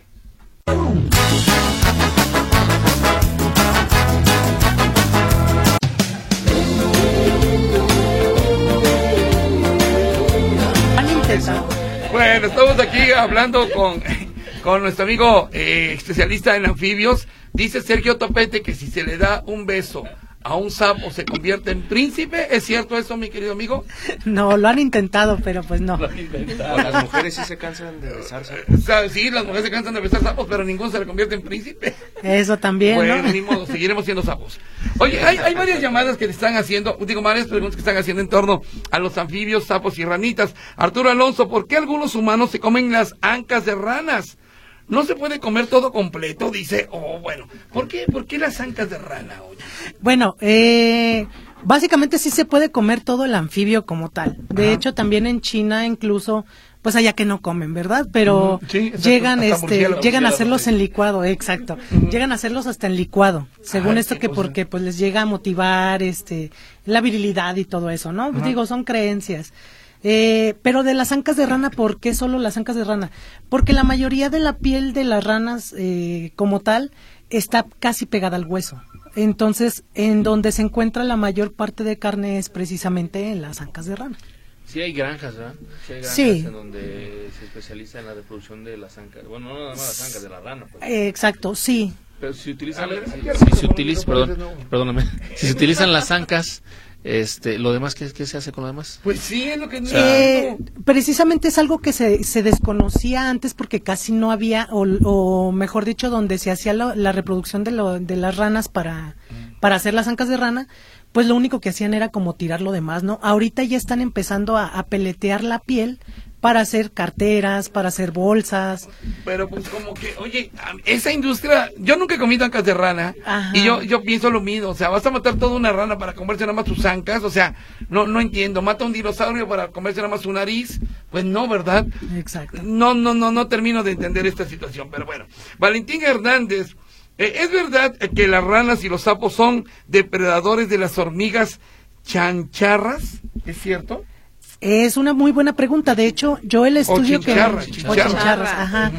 Bueno, estamos aquí hablando con, con nuestro amigo eh, especialista en anfibios. Dice Sergio Topete que si se le da un beso a un sapo se convierte en príncipe. ¿Es cierto eso, mi querido amigo? No, lo han intentado, pero pues no. las mujeres sí se cansan de besarse. O sea, sí, las mujeres se cansan de besar sapos, pero ninguno se le convierte en príncipe. Eso también, Bueno, ¿no? ni modo, seguiremos siendo sapos. Oye, hay, hay varias llamadas que le están haciendo, digo, varias preguntas que están haciendo en torno a los anfibios, sapos y ranitas. Arturo Alonso, ¿por qué algunos humanos se comen las ancas de ranas? No se puede comer todo completo, dice. Oh, bueno, ¿por qué, por qué las ancas de rana? Oye? Bueno, eh, básicamente sí se puede comer todo el anfibio como tal. De Ajá. hecho, también en China incluso, pues allá que no comen, ¿verdad? Pero sí, llegan, hasta este, murciélago, llegan a hacerlos sí. en licuado, exacto. Llegan a hacerlos hasta en licuado, según Ay, esto que cosa. porque pues les llega a motivar, este, la virilidad y todo eso, ¿no? Digo, son creencias. Eh, pero de las ancas de rana, ¿por qué solo las ancas de rana? Porque la mayoría de la piel de las ranas, eh, como tal, está casi pegada al hueso. Entonces, en donde se encuentra la mayor parte de carne es precisamente en las ancas de rana. Sí hay granjas, ¿verdad? Sí hay granjas Sí. en donde se especializa en la reproducción de las ancas. Bueno, no nada más las ancas, de la rana. pues. Eh, exacto, sí. Pero si utilizan, si, si utiliza, perdón, no. perdóname, si se utilizan las ancas, este, lo demás, ¿qué, qué se hace con lo demás? Pues sí, es lo que no Eh, precisamente es algo que se, se desconocía antes porque casi no había, o, o mejor dicho, donde se hacía lo- la reproducción de, lo- de las ranas para, para hacer las ancas de rana, pues lo único que hacían era como tirar lo demás, ¿no? Ahorita ya están empezando a, a peletear la piel para hacer carteras, para hacer bolsas. Pero pues como que, oye, esa industria, yo nunca he comido ancas de rana Ajá. y yo yo pienso lo mismo, o sea, vas a matar toda una rana para comerse nada más sus ancas, o sea, no no entiendo, mata un dinosaurio para comerse nada más su nariz, pues no, ¿verdad? Exacto. No, no, no, no termino de entender esta situación, pero bueno. Valentín Hernández, eh, ¿es verdad que las ranas y los sapos son depredadores de las hormigas chancharras? ¿Es cierto? Es una muy buena pregunta. De hecho, yo el estudio chincharras, que... o chincharras, ajá.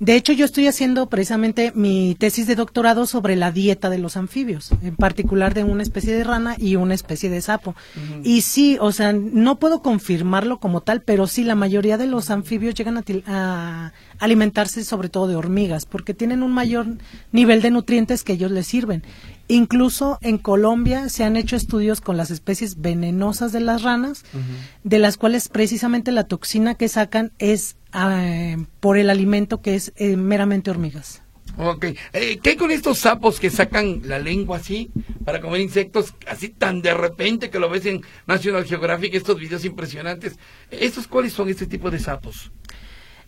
De hecho, yo estoy haciendo precisamente mi tesis de doctorado sobre la dieta de los anfibios, en particular de una especie de rana y una especie de sapo. Y sí, o sea, no puedo confirmarlo como tal, pero sí, la mayoría de los anfibios llegan a, til- a alimentarse sobre todo de hormigas, porque tienen un mayor nivel de nutrientes que ellos les sirven. Incluso en Colombia se han hecho estudios con las especies venenosas de las ranas, de las cuales precisamente la toxina que sacan es ah, por el alimento que es eh, meramente hormigas. Ok. Eh, ¿Qué con estos sapos que sacan la lengua así para comer insectos así tan de repente que lo ves en National Geographic, estos videos impresionantes? ¿Estos cuáles son este tipo de sapos?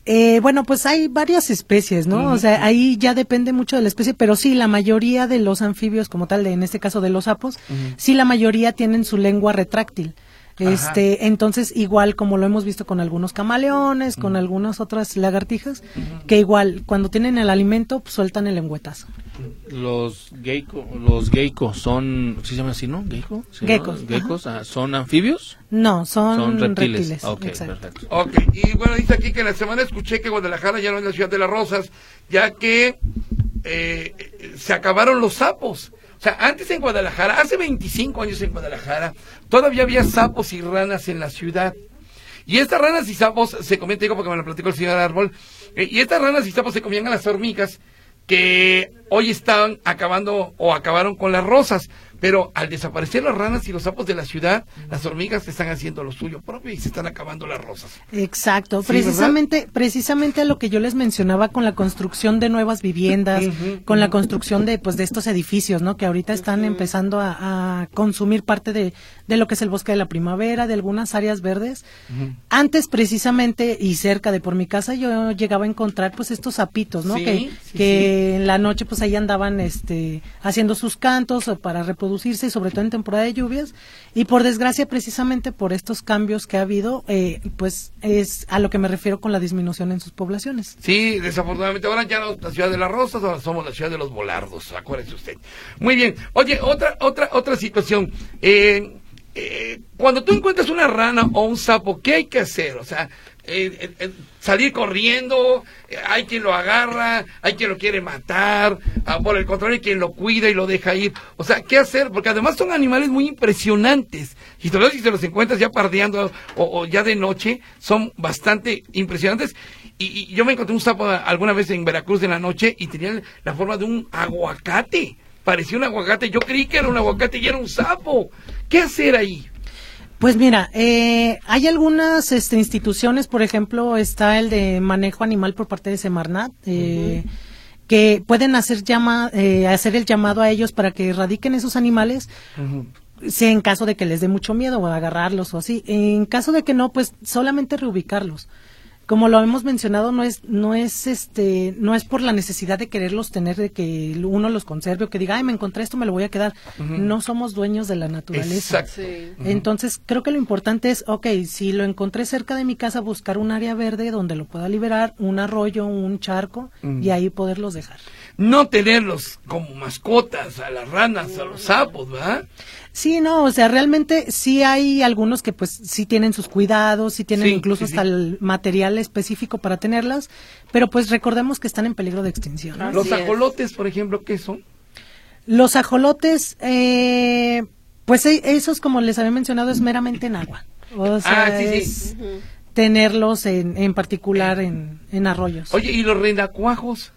Eh, bueno, pues hay varias especies, ¿no? O sea, ahí ya depende mucho de la especie, pero sí, la mayoría de los anfibios, como tal, en este caso de los sapos, sí la mayoría tienen su lengua retráctil. Este, entonces igual como lo hemos visto con algunos camaleones, con algunas otras lagartijas, que igual cuando tienen el alimento pues, sueltan el lengüetazo. Los gecko, los geckos son, ¿sí se llama así, no? ¿Gecko? ¿Sí, no? Geckos, Geckos, ah, ¿Son anfibios? No, son, Son reptiles. reptiles. Ok, exacto. perfecto. Ok, y bueno, dice aquí que en la semana escuché que Guadalajara ya no es la ciudad de las rosas, ya que eh, se acabaron los sapos. O sea, antes en Guadalajara, hace 25 años en Guadalajara, todavía había sapos y ranas en la ciudad. Y estas ranas y sapos se comían, digo porque me lo platicó el señor Árbol, eh, y estas ranas y sapos se comían a las hormigas que hoy estaban acabando o acabaron con las rosas. Pero al desaparecer las ranas y los sapos de la ciudad, las hormigas están haciendo lo suyo propio y se están acabando las rosas. Exacto, Sí, ¿verdad? precisamente, precisamente a lo que yo les mencionaba con la construcción de nuevas viviendas, con la construcción de pues de estos edificios, ¿no? Que ahorita están empezando a, a consumir parte de, de lo que es el bosque de la primavera, de algunas áreas verdes. Antes precisamente y cerca de por mi casa yo llegaba a encontrar pues estos sapitos, ¿no? Sí, que sí, que en la noche pues ahí andaban este haciendo sus cantos o para reproducirse, sobre todo en temporada de lluvias. Y por desgracia, precisamente por estos cambios que ha habido, eh, pues es a lo que me refiero con la disminución en sus poblaciones. Sí, desafortunadamente ahora ya no la ciudad de las rosas, ahora somos la ciudad de los volardos, acuérdese usted. Muy bien. Oye, otra otra otra situación. Eh, eh, cuando tú encuentras una rana o un sapo, ¿qué hay que hacer? O sea, eh, eh, eh, salir corriendo, eh, hay quien lo agarra, hay quien lo quiere matar, ah, por el contrario, hay quien lo cuida y lo deja ir. O sea, ¿qué hacer? Porque además son animales muy impresionantes. Y todavía si te los encuentras ya pardeando o, o ya de noche, son bastante impresionantes. Y, y yo me encontré un sapo alguna vez en Veracruz en la noche y tenía la forma de un aguacate. Parecía un aguacate. Yo creí que era un aguacate y era un sapo. ¿Qué hacer ahí? Pues mira, eh, hay algunas este, instituciones, por ejemplo, está el de manejo animal por parte de Semarnat, eh, que pueden hacer llama, eh, hacer el llamado a ellos para que erradiquen esos animales, sea en caso de que les dé mucho miedo o agarrarlos o así. En caso de que no, pues solamente reubicarlos. Como lo hemos mencionado, no es, no es este, no es por la necesidad de quererlos tener, de que uno los conserve o que diga, ay, me encontré esto, me lo voy a quedar. No somos dueños de la naturaleza. Exacto. Sí. Entonces, creo que lo importante es, ok, si lo encontré cerca de mi casa, buscar un área verde donde lo pueda liberar, un arroyo, un charco, y ahí poderlos dejar. No tenerlos como mascotas, a las ranas, a los sapos, ¿verdad? Sí, no, o sea, realmente sí hay algunos que pues sí tienen sus cuidados, sí tienen Sí, incluso sí, hasta sí. el material específico para tenerlas, pero pues recordemos que están en peligro de extinción. Los es. ajolotes, por ejemplo, ¿qué son? Los ajolotes, eh, pues e- esos, como les había mencionado, es meramente en agua. O sea, Ah, sí, sí. es tenerlos en, en particular en, en arroyos. Oye, ¿y los renacuajos?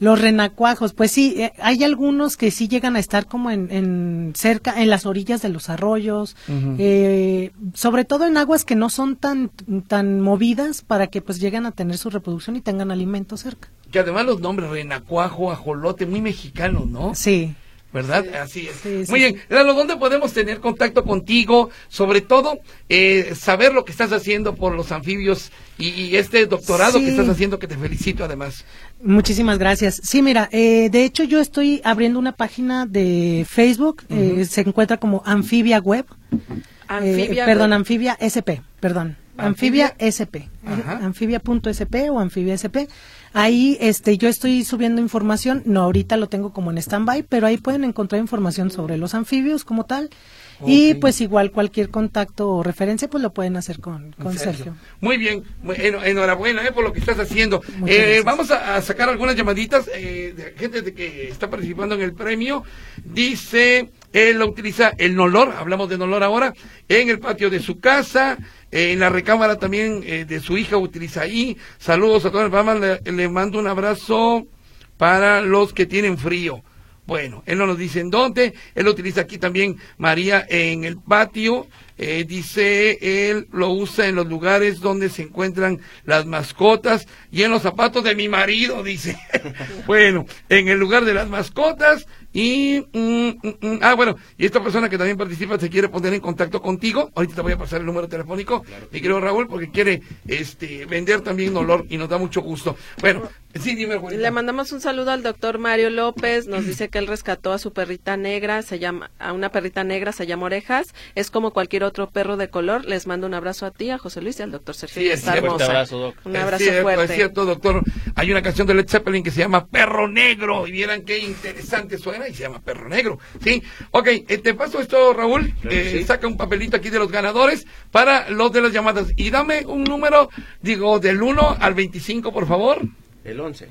Los renacuajos, pues sí, eh, hay algunos que sí llegan a estar como en, en cerca, en las orillas de los arroyos, eh, sobre todo en aguas que no son tan, tan movidas para que pues lleguen a tener su reproducción y tengan alimento cerca. Que además los nombres, renacuajo, ajolote, muy mexicanos, ¿no? Sí. ¿Verdad? Así es. Sí, sí, Muy bien. sí. Lalo, ¿dónde podemos tener contacto contigo? Sobre todo, eh, saber lo que estás haciendo por los anfibios y, y este doctorado Sí. que estás haciendo, que te felicito además. Muchísimas gracias. Sí, mira, eh, de hecho yo estoy abriendo una página de Facebook, eh, se encuentra como Anfibia Web. Anfibia Eh, perdón, Web. Anfibia SP, perdón. Anfibia- SP, anfibia.sp o anfibia SP. Ahí este yo estoy subiendo información, no ahorita lo tengo como en standby, pero ahí pueden encontrar información sobre los anfibios como tal. Y pues igual cualquier contacto o referencia pues lo pueden hacer con, con Sergio. Muy bien, enhorabuena eh, por lo que estás haciendo. Eh, vamos a, a sacar algunas llamaditas eh, de gente de que está participando en el premio. Dice, él lo utiliza el nolor, hablamos de nolor ahora, en el patio de su casa, eh, en la recámara también eh, de su hija utiliza ahí. Saludos a todas las mamás, le, le mando un abrazo para los que tienen frío. Bueno, él no nos dice en dónde, él lo utiliza aquí también María en el patio, eh, dice él lo usa en los lugares donde se encuentran las mascotas y en los zapatos de mi marido, dice. bueno, en el lugar de las mascotas y, mm, mm, mm, ah, bueno, y esta persona que también participa se quiere poner en contacto contigo. Ahorita te voy a pasar el número telefónico, mi querido Raúl, porque quiere este, vender también olor y nos da mucho gusto. Bueno, sí, dime, abuelita. Le mandamos un saludo al doctor Mario López. Nos dice que él rescató a su perrita negra, se llama, a una perrita negra, se llama Orejas. Es como cualquier otro perro de color. Les mando un abrazo a ti, a José Luis y al doctor Sergio. Sí, es Está cierto. Hermosa. abrazo, Doc. Un Es abrazo cierto, fuerte. Es cierto, doctor. Hay una canción de Led Zeppelin que se llama Perro Negro. Y vieran qué interesante suena y se llama Perro Negro. Sí. Ok, eh, te paso esto, Raúl. Claro Eh, sí. Saca un papelito aquí de los ganadores para los de las llamadas. Y dame un número, digo, del 1 al 25, por favor. El 11.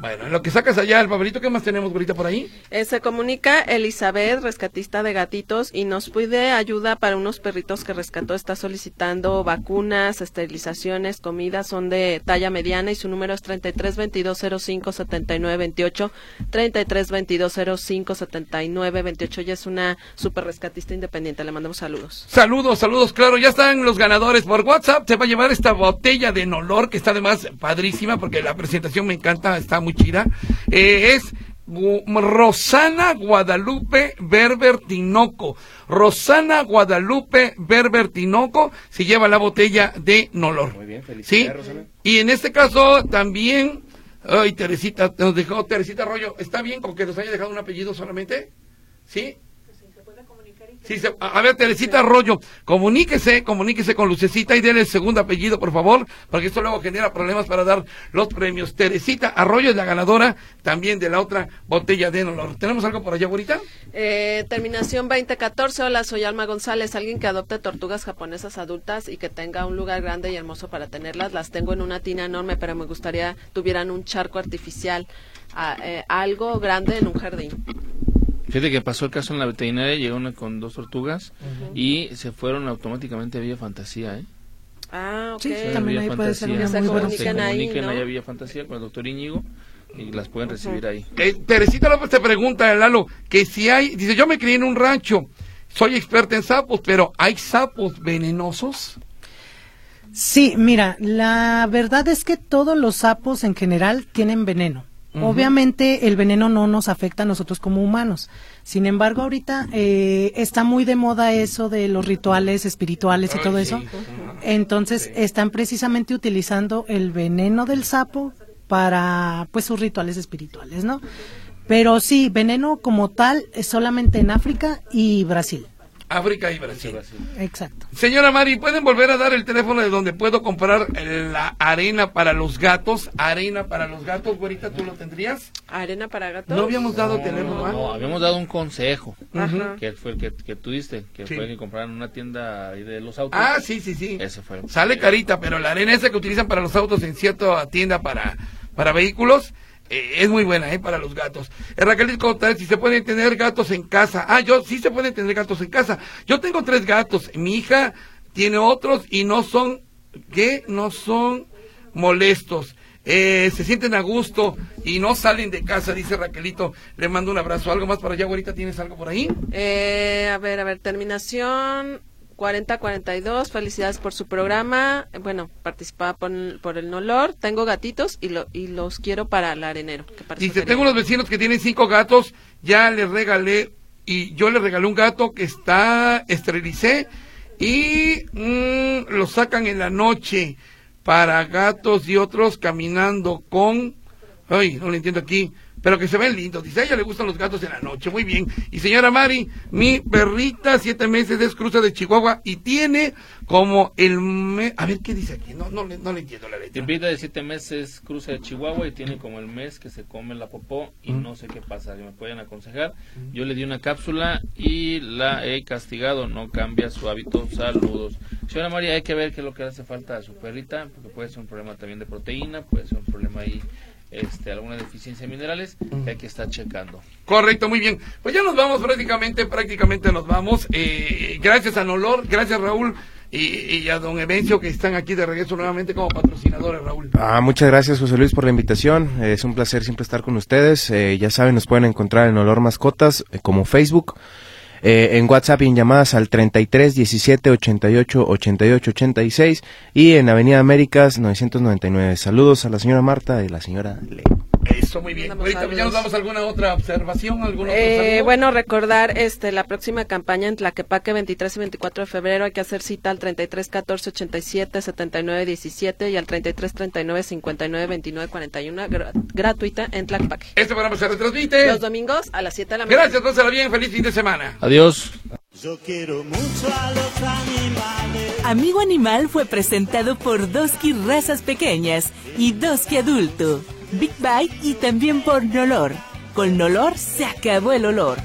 Bueno, en lo que sacas allá el papelito, ¿qué más tenemos ahorita por ahí? Eh, se comunica Elizabeth, rescatista de gatitos, y nos pide ayuda para unos perritos que rescató. Está solicitando vacunas, esterilizaciones, comida, son de talla mediana y su número es 3322057928, 3322057928. Ella es una super rescatista independiente. Le mandamos saludos. Saludos, saludos, claro, ya están los ganadores por WhatsApp. Se va a llevar esta botella de Nolor, que está además padrísima, porque la presentación me encanta, está muy chida. Eh, es Rosana Guadalupe Berber Tinoco. Rosana Guadalupe Berber Tinoco se lleva la botella de Nolor. Muy bien, ¿Sí? Rosana. Y en este caso también, ay, Teresita, nos dejó Teresita Arroyo. ¿Está bien con que nos haya dejado un apellido solamente? ¿Sí? Sí, se- a ver, Teresita Arroyo, comuníquese, comuníquese con Lucecita y denle el segundo apellido, por favor, porque esto luego genera problemas para dar los premios. Teresita Arroyo es la ganadora también de la otra botella de honor. ¿Tenemos algo por allá, ahorita? Eh, terminación 2014. Hola, soy Alma González. Alguien que adopte tortugas japonesas adultas y que tenga un lugar grande y hermoso para tenerlas. Las tengo en una tina enorme, pero me gustaría tuvieran un charco artificial, ah, eh, algo grande en un jardín. Fíjate que pasó el caso en la veterinaria, llegó una con dos tortugas y se fueron automáticamente a Villa Fantasía, ¿eh? Ah, ok. Sí, también Villa ahí puede ser Fantasía. una Se muy buena comunican. Se ahí, comunican ¿no? allá a Villa Fantasía con el doctor Íñigo y las pueden recibir ahí. Eh, Teresita López te pregunta, Lalo, que si hay, dice, yo me crié en un rancho, soy experta en sapos, pero ¿hay sapos venenosos? Sí, mira, la verdad es que todos los sapos en general tienen veneno. Obviamente el veneno no nos afecta a nosotros como humanos. Sin embargo, ahorita eh, está muy de moda eso de los rituales espirituales y todo sí. eso. Entonces están precisamente utilizando el veneno del sapo para pues sus rituales espirituales, ¿no? Pero sí, veneno como tal es solamente en África y Brasil. África y Brasil. Exacto. Señora Mari, ¿pueden volver a dar el teléfono de donde puedo comprar la arena para los gatos? Arena para los gatos, güerita, ¿tú lo tendrías? Arena para gatos. No habíamos dado teléfono, ¿ah? No, habíamos dado un consejo, Ajá. que fue el que, que tú diste, que Sí. fue que compraran una tienda ahí de los autos. Ah, sí, sí, sí. Ese fue. Sale carita, pero la arena esa que utilizan para los autos en cierta tienda para, para vehículos eh, es muy buena, ¿eh? Para los gatos. Eh, Raquel si se pueden tener gatos en casa. Ah, yo sí se pueden tener gatos en casa. Yo tengo tres gatos. Mi hija tiene otros y no son, ¿qué? No son molestos. Eh, se sienten a gusto y no salen de casa, dice Raquelito. Le mando un abrazo. ¿Algo más para allá, ahorita ¿Tienes algo por ahí? Eh, a ver, a ver, terminación 4042. Felicidades por su programa. Bueno, participaba por, por el Nolor. Tengo gatitos y, lo, y los quiero para el arenero. que quería. tengo unos vecinos que tienen cinco gatos, ya les regalé, y yo les regalé un gato que está, esterilicé, y mm, lo sacan en la noche para gatos y otros caminando con, ay, no lo entiendo aquí, pero que se ven lindos. Dice, a ella le gustan los gatos en la noche, muy bien. Y señora Mari, mi perrita, siete meses, es cruza de Chihuahua, y tiene como el, me- a ver, ¿qué dice aquí? No, no, le- no le entiendo la letra. Tiempita de siete meses cruza de Chihuahua y tiene como el mes que se come la popó y no sé qué pasa. Si me pueden aconsejar, yo le di una cápsula y la he castigado. No cambia su hábito. Saludos. Señora María, hay que ver qué es lo que le hace falta a su perrita, porque puede ser un problema también de proteína, puede ser un problema ahí, este, alguna deficiencia de minerales que hay que estar checando. Correcto, muy bien. Pues ya nos vamos prácticamente, prácticamente nos vamos. Eh, gracias a Nolor, gracias Raúl. y, y a don Evencio que están aquí de regreso nuevamente como patrocinadores, Raúl. Ah, muchas gracias José Luis por la invitación. Es un placer siempre estar con ustedes. Eh, ya saben, nos pueden encontrar en Olor Mascotas eh, como Facebook, eh, en WhatsApp y en llamadas al 33 17 88 88 86 y en Avenida Américas 999. Saludos a la señora Marta y la señora Leo. Eso, muy bien. Ahorita ya nos damos alguna otra observación, otro Eh, bueno, recordar este la próxima campaña en Tlaquepaque 23 y 24 de febrero. Hay que hacer cita al 33 14 87 79 17 y al 33 39 59 29 41 gra- gratuita en Tlaquepaque. Este programa se retransmite. Los domingos a las 7 de la mañana. Gracias, pásala bien, feliz fin de semana. Adiós. Yo quiero mucho a los animales. Amigo Animal fue presentado por Doski Razas Pequeñas y Doski Adulto, Big Bite y también por Nolor. Con Nolor se acabó el olor.